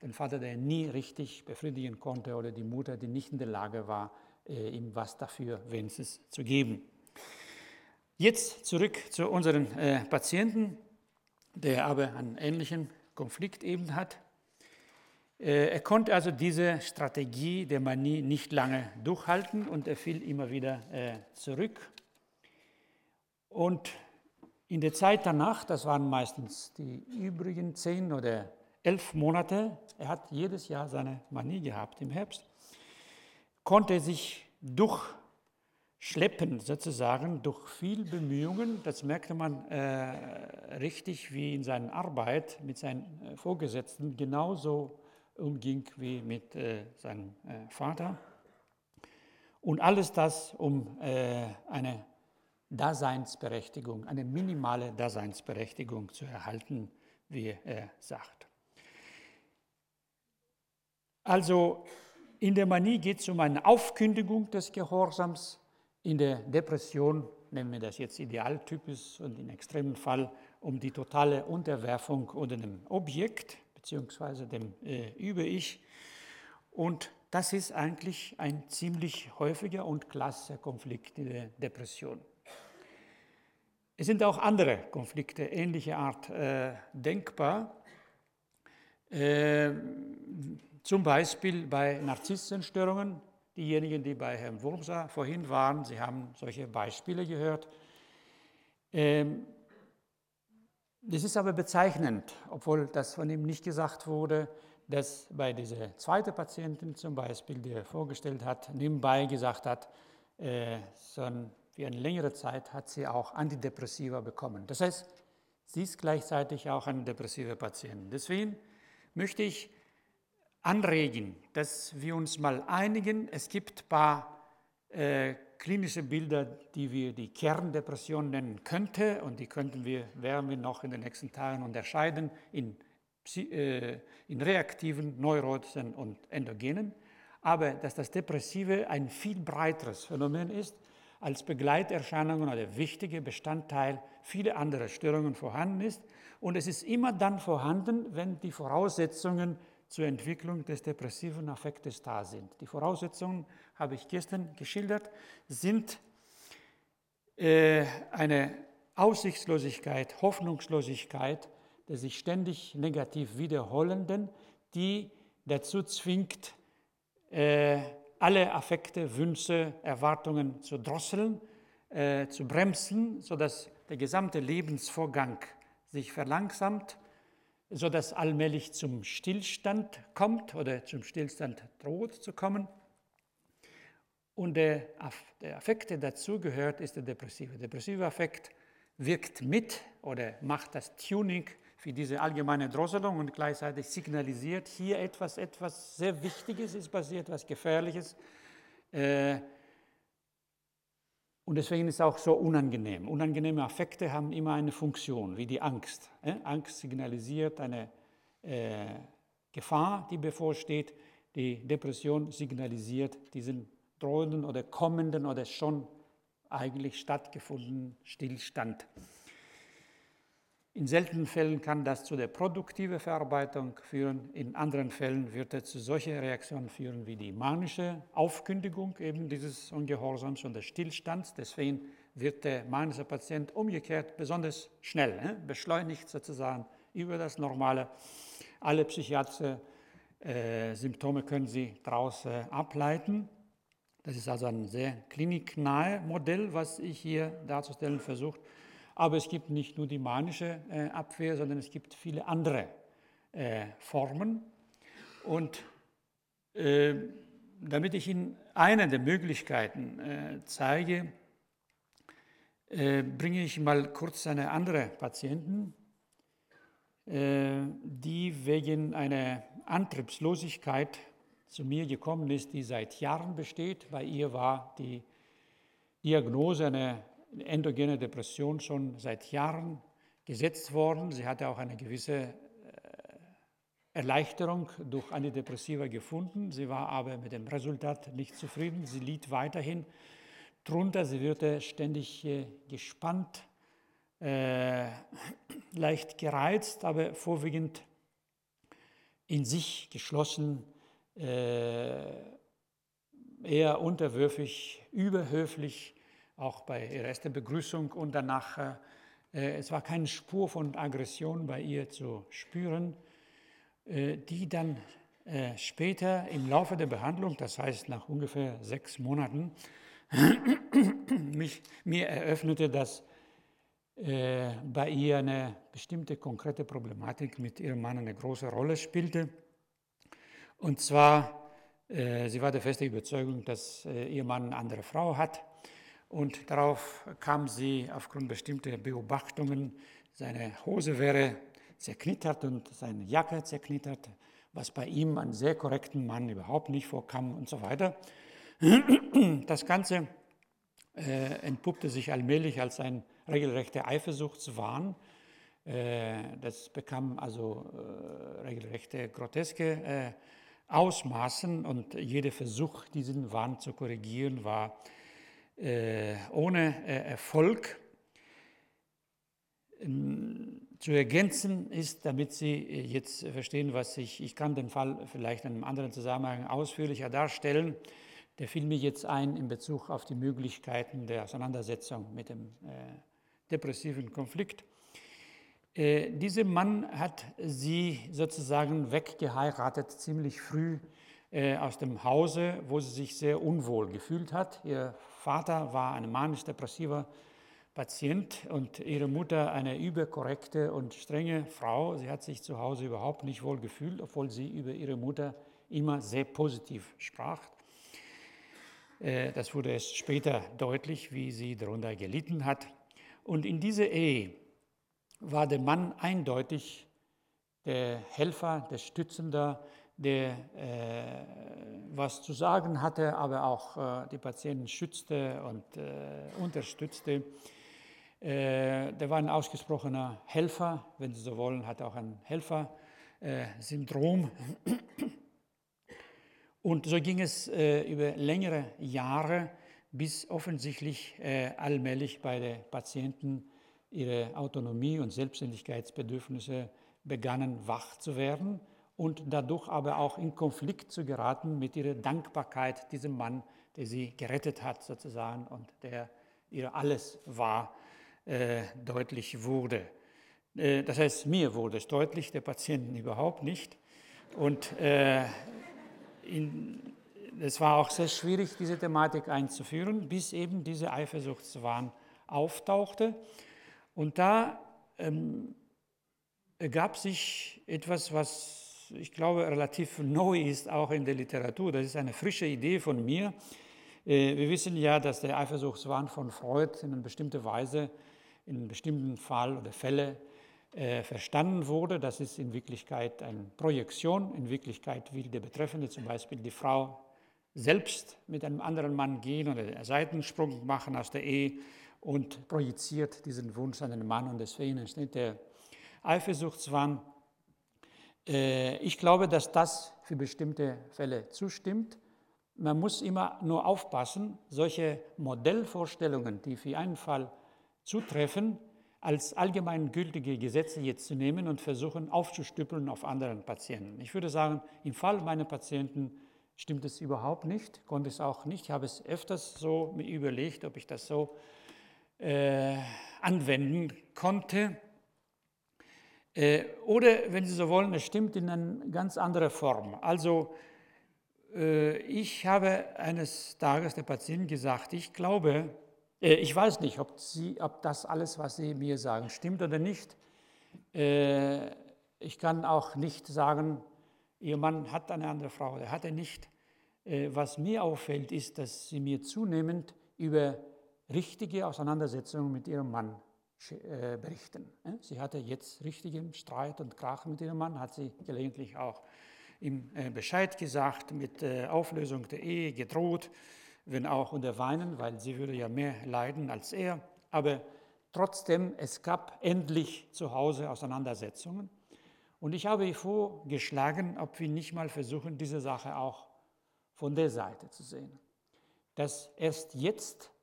den Vater, der er nie richtig befriedigen konnte, oder die Mutter, die nicht in der Lage war, äh, ihm was dafür wenigstens zu geben. Jetzt zurück zu unseren äh, Patienten, der aber einen ähnlichen Konflikt eben hat. Äh, er konnte also diese Strategie der Manie nicht lange durchhalten und er fiel immer wieder äh, zurück. Und in der Zeit danach, das waren meistens die übrigen zehn oder elf Monate, er hat jedes Jahr seine Manie gehabt im Herbst, konnte er sich durch schleppen sozusagen durch viel Bemühungen. Das merkte man äh, richtig, wie in seiner Arbeit mit seinen äh, Vorgesetzten genauso umging wie mit äh, seinem äh, Vater. Und alles das, um äh, eine Daseinsberechtigung, eine minimale Daseinsberechtigung zu erhalten, wie er sagt. Also in der Manie geht es um eine Aufkündigung des Gehorsams, in der Depression nennen wir das jetzt Idealtypus und im extremen Fall um die totale Unterwerfung unter dem Objekt bzw. dem äh, Über-Ich. Und das ist eigentlich ein ziemlich häufiger und klassischer Konflikt in der Depression. Es sind auch andere Konflikte ähnlicher Art äh, denkbar. Äh, zum Beispiel bei Narzissenstörungen. Diejenigen, die bei Herrn Wurmser vorhin waren, Sie haben solche Beispiele gehört. Ähm, das ist aber bezeichnend, obwohl das von ihm nicht gesagt wurde, dass bei dieser zweiten Patientin zum Beispiel, die er vorgestellt hat, nebenbei gesagt hat, äh, so für eine längere Zeit hat sie auch Antidepressiva bekommen. Das heißt, sie ist gleichzeitig auch eine depressive Patientin. Deswegen möchte ich anregen, dass wir uns mal einigen. Es gibt ein paar äh, klinische Bilder, die wir die Kerndepression nennen könnten und die könnten wir, werden wir noch in den nächsten Tagen unterscheiden in äh, in reaktiven, neurotischen und endogenen, aber dass das Depressive ein viel breiteres Phänomen ist, als Begleiterscheinungen oder wichtiger Bestandteil vieler anderer Störungen vorhanden ist. Und es ist immer dann vorhanden, wenn die Voraussetzungen zur Entwicklung des depressiven Affektes da sind. Die Voraussetzungen, habe ich gestern geschildert, sind äh, eine Aussichtslosigkeit, Hoffnungslosigkeit, der sich ständig negativ wiederholenden, die dazu zwingt, äh, alle Affekte, Wünsche, Erwartungen zu drosseln, äh, zu bremsen, sodass der gesamte Lebensvorgang sich verlangsamt, sodass allmählich zum Stillstand kommt oder zum Stillstand droht zu kommen. Und der, der Affekt, der dazu gehört, ist der depressive. Der depressive Affekt wirkt mit oder macht das Tuning für diese allgemeine Drosselung und gleichzeitig signalisiert, hier etwas, etwas sehr Wichtiges ist passiert, etwas Gefährliches. Äh, und deswegen ist es auch so unangenehm. Unangenehme Affekte haben immer eine Funktion, wie die Angst. Angst signalisiert eine äh, Gefahr, die bevorsteht. Die Depression signalisiert diesen drohenden oder kommenden oder schon eigentlich stattgefundenen Stillstand. In seltenen Fällen kann das zu der produktiven Verarbeitung führen, in anderen Fällen wird es zu solchen Reaktionen führen wie die manische Aufkündigung eben dieses Ungehorsams und des Stillstands. Deswegen wird der manische Patient umgekehrt besonders schnell, äh, beschleunigt sozusagen über das Normale. Alle psychiatrischen äh, Symptome können Sie daraus äh, ableiten. Das ist also ein sehr kliniknahe Modell, was ich hier darzustellen versuche. Aber es gibt nicht nur die manische äh, Abwehr, sondern es gibt viele andere äh, Formen. Und äh, damit ich Ihnen eine der Möglichkeiten äh, zeige, äh, bringe ich mal kurz eine andere Patientin, äh, die wegen einer Antriebslosigkeit zu mir gekommen ist, die seit Jahren besteht. Bei ihr war die Diagnose eine endogene Depression schon seit Jahren gesetzt worden. Sie hatte auch eine gewisse äh, Erleichterung durch Antidepressiva gefunden. Sie war aber mit dem Resultat nicht zufrieden. Sie litt weiterhin drunter. Sie wurde ständig äh, gespannt, äh, leicht gereizt, aber vorwiegend in sich geschlossen, eher unterwürfig, überhöflich auch bei ihrer ersten Begrüßung und danach, äh, es war keine Spur von Aggression bei ihr zu spüren, äh, die dann äh, später im Laufe der Behandlung, das heißt nach ungefähr sechs Monaten, mich, mir eröffnete, dass bei ihr eine bestimmte konkrete Problematik mit ihrem Mann eine große Rolle spielte. Und zwar, sie war der festen Überzeugung, dass ihr Mann eine andere Frau hat und darauf kam sie aufgrund bestimmter Beobachtungen, seine Hose wäre zerknittert und seine Jacke zerknittert, was bei ihm, einen sehr korrekten Mann, überhaupt nicht vorkam und so weiter. Das Ganze äh, entpuppte sich allmählich als ein regelrechter Eifersuchtswahn. Äh, das bekam also äh, regelrechte groteske äh, Ausmaßen und jeder Versuch, diesen Wahn zu korrigieren, war ohne äh, Erfolg. zu ergänzen ist, damit Sie jetzt verstehen, was ich, ich kann den Fall vielleicht in einem anderen Zusammenhang ausführlicher darstellen. Der fiel mir jetzt ein in Bezug auf die Möglichkeiten der Auseinandersetzung mit dem äh, depressiven Konflikt. Äh, dieser Mann hat sie sozusagen weggeheiratet, ziemlich früh äh, aus dem Hause, wo sie sich sehr unwohl gefühlt hat. Ihr Vater war ein manisch-depressiver Patient und ihre Mutter eine überkorrekte und strenge Frau. Sie hat sich zu Hause überhaupt nicht wohl gefühlt, obwohl sie über ihre Mutter immer sehr positiv sprach. Äh, das wurde erst später deutlich, wie sie darunter gelitten hat. Und in dieser Ehe war der Mann eindeutig der Helfer, der Stützender, der äh, was zu sagen hatte, aber auch äh, die Patienten schützte und äh, unterstützte. Äh, der war ein ausgesprochener Helfer, wenn Sie so wollen, hatte auch ein Helfersyndrom. Und so ging es äh, über längere Jahre, bis offensichtlich äh, allmählich bei den Patienten ihre Autonomie und Selbstständigkeitsbedürfnisse begannen wach zu werden und dadurch aber auch in Konflikt zu geraten mit ihrer Dankbarkeit diesem Mann, der sie gerettet hat sozusagen und der ihr alles war, äh, deutlich wurde. Äh, das heißt, mir wurde es deutlich, der Patienten überhaupt nicht. Und äh, in, es war auch sehr schwierig, diese Thematik einzuführen, bis eben diese Eifersuchtswahn auftauchte. Und da ähm, ergab sich etwas, was ich glaube relativ neu ist, auch in der Literatur. Das ist eine frische Idee von mir. Äh, wir wissen ja, dass der Eifersuchtswahn von Freud in einer bestimmten Weise, in einem bestimmten Fall oder Fälle äh, verstanden wurde. Das ist in Wirklichkeit eine Projektion. In Wirklichkeit will der Betreffende zum Beispiel die Frau selbst mit einem anderen Mann gehen oder einen Seitensprung machen aus der Ehe und projiziert diesen Wunsch an den Mann und deswegen entsteht der Eifersuchtswahn. Äh, ich glaube, dass das für bestimmte Fälle zustimmt. Man muss immer nur aufpassen, solche Modellvorstellungen, die für einen Fall zutreffen, als allgemeingültige Gesetze jetzt zu nehmen und versuchen aufzustüppeln auf anderen Patienten. Ich würde sagen, im Fall meiner Patienten stimmt es überhaupt nicht, konnte es auch nicht. Ich habe es öfters so mir überlegt, ob ich das so äh, anwenden konnte. Äh, oder, wenn Sie so wollen, es stimmt in einer ganz anderen Form. Also, äh, ich habe eines Tages der Patientin gesagt, ich glaube, äh, ich weiß nicht, ob, Sie, ob das alles, was Sie mir sagen, stimmt oder nicht. Ich kann auch nicht sagen, Ihr Mann hat eine andere Frau, er hat er nicht. Was mir auffällt, ist, dass Sie mir zunehmend über richtige Auseinandersetzungen mit Ihrem Mann berichten. Sie hatte jetzt richtigen Streit und Krach mit ihrem Mann, hat sie gelegentlich auch ihm Bescheid gesagt, mit Auflösung der Ehe gedroht wenn auch unter Weinen, weil sie würde ja mehr leiden als er. Aber trotzdem, es gab endlich zu Hause Auseinandersetzungen. Und ich habe vorgeschlagen, ob wir nicht mal versuchen, diese Sache auch von der Seite zu sehen. Dass erst jetzt äh,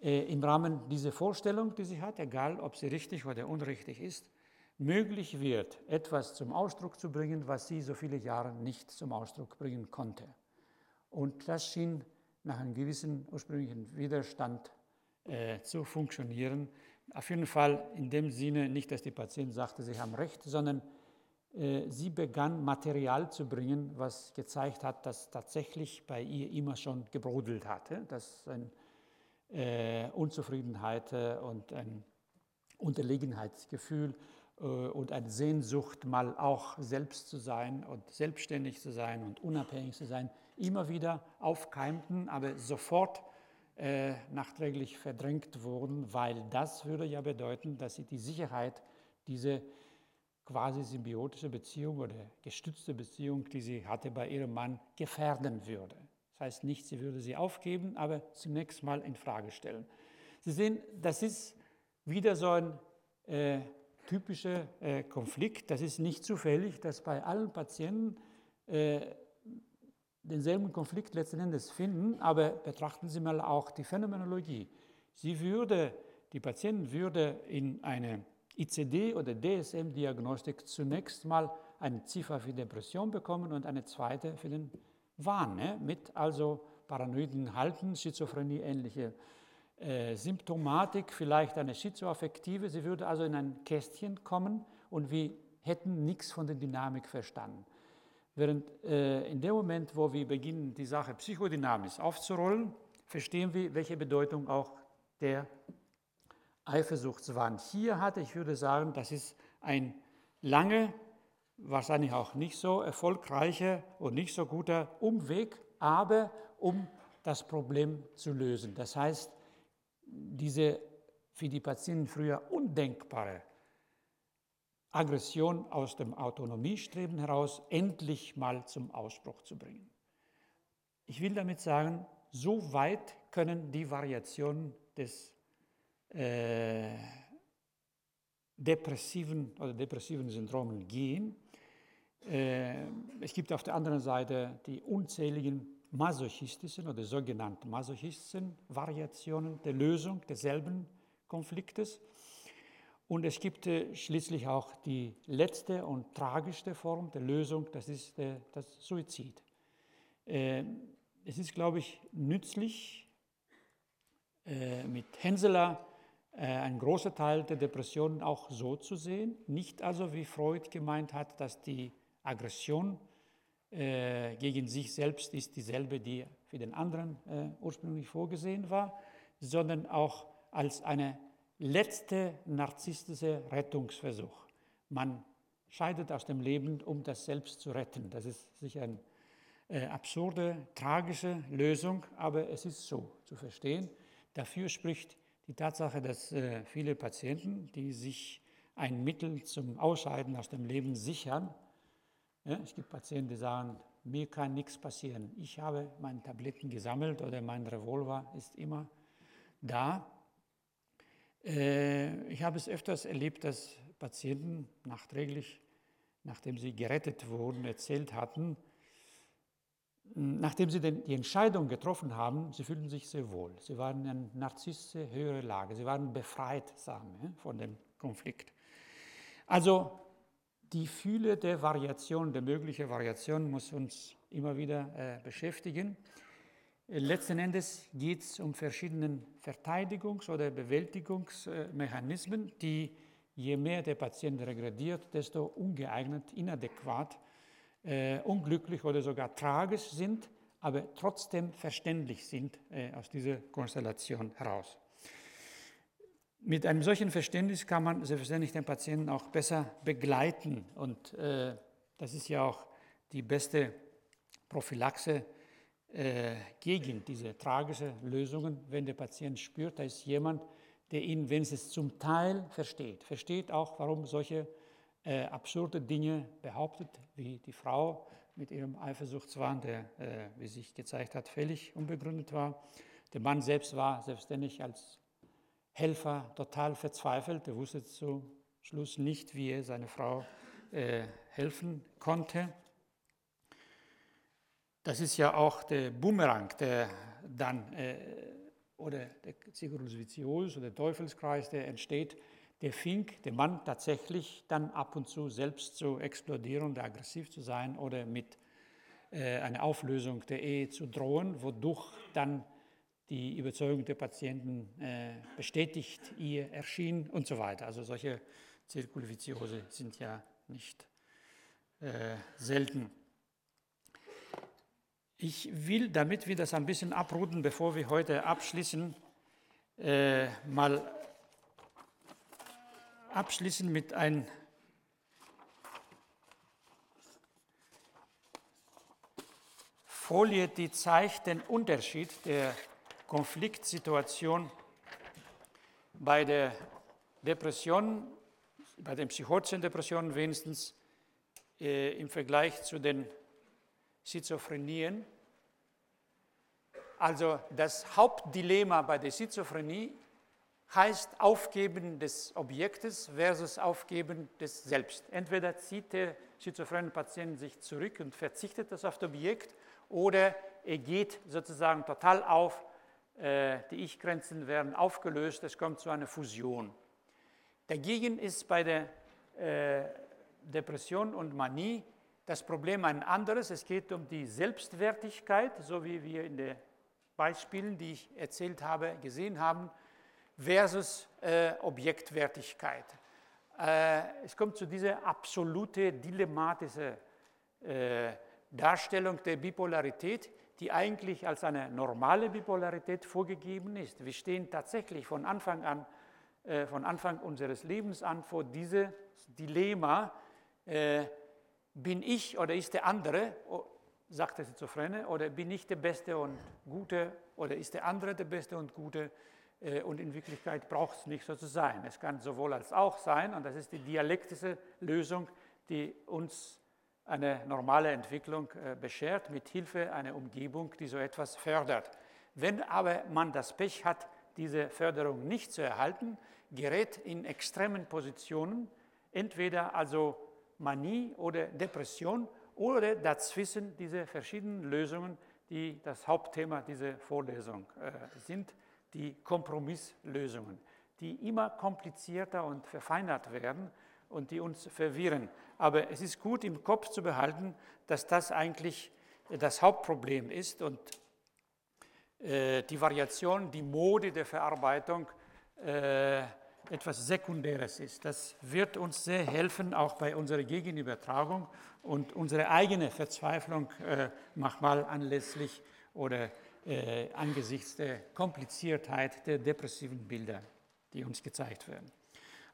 im Rahmen dieser Vorstellung, die sie hat, egal ob sie richtig oder unrichtig ist, möglich wird, etwas zum Ausdruck zu bringen, was sie so viele Jahre nicht zum Ausdruck bringen konnte. Und das schien nach einem gewissen ursprünglichen Widerstand äh, zu funktionieren. Auf jeden Fall in dem Sinne nicht, dass die Patientin sagte, sie haben recht, sondern äh, sie begann Material zu bringen, was gezeigt hat, dass tatsächlich bei ihr immer schon gebrodelt hatte, dass eine äh, Unzufriedenheit äh, und ein Unterlegenheitsgefühl äh, und eine Sehnsucht, mal auch selbst zu sein und selbstständig zu sein und unabhängig zu sein, immer wieder aufkeimten, aber sofort äh, nachträglich verdrängt wurden, weil das würde ja bedeuten, dass sie die Sicherheit, diese quasi symbiotische Beziehung oder gestützte Beziehung, die sie hatte bei ihrem Mann, gefährden würde. Das heißt nicht, sie würde sie aufgeben, aber zunächst mal in Frage stellen. Sie sehen, das ist wieder so ein äh, typischer äh, Konflikt. Das ist nicht zufällig, dass bei allen Patienten äh, denselben Konflikt letzten Endes finden, aber betrachten Sie mal auch die Phänomenologie. Sie würde, die Patientin würde in eine ICD- oder DSM-Diagnostik zunächst mal eine Ziffer für Depression bekommen und eine zweite für den Wahn, ne? mit also paranoiden Halten, Schizophrenie ähnliche äh, Symptomatik, vielleicht eine schizoaffektive. Sie würde also in ein Kästchen kommen und wir hätten nichts von der Dynamik verstanden. Während äh, in dem Moment, wo wir beginnen, die Sache psychodynamisch aufzurollen, verstehen wir, welche Bedeutung auch der Eifersuchtswahn hier hat. Ich würde sagen, das ist ein lange, wahrscheinlich auch nicht so erfolgreicher und nicht so guter Umweg, aber um das Problem zu lösen. Das heißt, diese für die Patienten früher undenkbare Aggression aus dem Autonomiestreben heraus endlich mal zum Ausbruch zu bringen. Ich will damit sagen, so weit können die Variationen des äh, depressiven oder depressiven Syndromen gehen. Äh, es gibt auf der anderen Seite die unzähligen masochistischen oder sogenannten masochistischen Variationen der Lösung desselben Konfliktes. Und es gibt äh, schließlich auch die letzte und tragischste Form der Lösung, das ist der, das Suizid. Äh, es ist, glaube ich, nützlich, äh, mit Henseler ein großer Teil der Depressionen auch so zu sehen. Nicht also, wie Freud gemeint hat, dass die Aggression gegen sich selbst ist dieselbe, die für den anderen ursprünglich vorgesehen war, sondern auch als eine letzte narzisstische Rettungsversuch. Man scheidet aus dem Leben, um das selbst zu retten. Das ist sicher eine äh, absurde, tragische Lösung, aber es ist so zu verstehen. Dafür spricht die Tatsache, dass äh, viele Patienten, die sich ein Mittel zum Ausscheiden aus dem Leben sichern, ja, es gibt Patienten, die sagen, mir kann nichts passieren. Ich habe meine Tabletten gesammelt oder mein Revolver ist immer da. Äh, ich habe es öfters erlebt, dass Patienten nachträglich, nachdem sie gerettet wurden, erzählt hatten, nachdem sie die Entscheidung getroffen haben, sie fühlten sich sehr wohl. Sie waren in einer narzisstische höhere Lage. Sie waren befreit, sagen wir, von dem Konflikt. Also die Fühle der Variation, der möglichen Variation muss uns immer wieder äh, beschäftigen. Letzten Endes geht es um verschiedene Verteidigungs- oder Bewältigungsmechanismen, die je mehr der Patient regrediert, desto ungeeignet, inadäquat, äh, unglücklich oder sogar tragisch sind, aber trotzdem verständlich sind äh, aus dieser Konstellation heraus. Mit einem solchen Verständnis kann man selbstverständlich den Patienten auch besser begleiten und äh, das ist ja auch die beste Prophylaxe äh, gegen diese tragischen Lösungen, wenn der Patient spürt, da ist jemand, der ihn wenigstens zum Teil versteht. Versteht auch, warum solche äh, absurde Dinge behauptet, wie die Frau mit ihrem Eifersuchtswahn, der, äh, wie sich gezeigt hat, völlig unbegründet war. Der Mann selbst war selbstständig als Helfer total verzweifelt. Er wusste zum Schluss nicht, wie er seiner Frau äh, helfen konnte. Das ist ja auch der Bumerang, der dann, äh, oder der Circulus Vicious oder der Teufelskreis, der entsteht, der fing der Mann tatsächlich dann ab und zu selbst zu explodieren und aggressiv zu sein oder mit äh, einer Auflösung der Ehe zu drohen, wodurch dann die Überzeugung der Patienten äh, bestätigt ihr erschien und so weiter. Also solche Circuli Viciose sind ja nicht äh, selten. Ich will, damit wir das ein bisschen abrunden, bevor wir heute abschließen, äh, mal abschließen mit einer Folie, die zeigt den Unterschied der Konfliktsituation bei der Depression, bei den psychotischen Depressionen wenigstens äh, im Vergleich zu den Schizophrenien. Also das Hauptdilemma bei der Schizophrenie heißt Aufgeben des Objektes versus Aufgeben des Selbst. Entweder zieht der schizophrene Patient sich zurück und verzichtet das auf das Objekt oder er geht sozusagen total auf, die Ich-Grenzen werden aufgelöst, es kommt zu einer Fusion. Dagegen ist bei der äh, Depression und Manie das Problem ein anderes. Es geht um die Selbstwertigkeit, so wie wir in den Beispielen, die ich erzählt habe, gesehen haben, versus äh, Objektwertigkeit. Äh, es kommt zu dieser absolute dilemmatische äh, Darstellung der Bipolarität, die eigentlich als eine normale Bipolarität vorgegeben ist. Wir stehen tatsächlich von Anfang an, äh, von Anfang unseres Lebens an vor diesem Dilemma, äh, bin ich oder ist der andere, sagt der Schizophrene, oder bin ich der Beste und Gute oder ist der andere der Beste und Gute? Äh, und in Wirklichkeit braucht es nicht so zu sein. Es kann sowohl als auch sein und das ist die dialektische Lösung, die uns eine normale Entwicklung äh, beschert, mit Hilfe einer Umgebung, die so etwas fördert. Wenn aber man das Pech hat, diese Förderung nicht zu erhalten, gerät in extremen Positionen, entweder also Manie oder Depression oder dazwischen diese verschiedenen Lösungen, die das Hauptthema dieser Vorlesung äh, sind, die Kompromisslösungen, die immer komplizierter und verfeinert werden und die uns verwirren. Aber es ist gut im Kopf zu behalten, dass das eigentlich das Hauptproblem ist und äh, die Variation, die Mode der Verarbeitung äh, etwas Sekundäres ist. Das wird uns sehr helfen, auch bei unserer Gegenübertragung und unsere eigene Verzweiflung äh, manchmal anlässlich oder äh, angesichts der Kompliziertheit der depressiven Bilder, die uns gezeigt werden.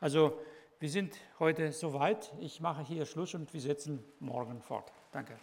Also wir sind heute soweit. Ich mache hier Schluss und wir setzen morgen fort. Danke.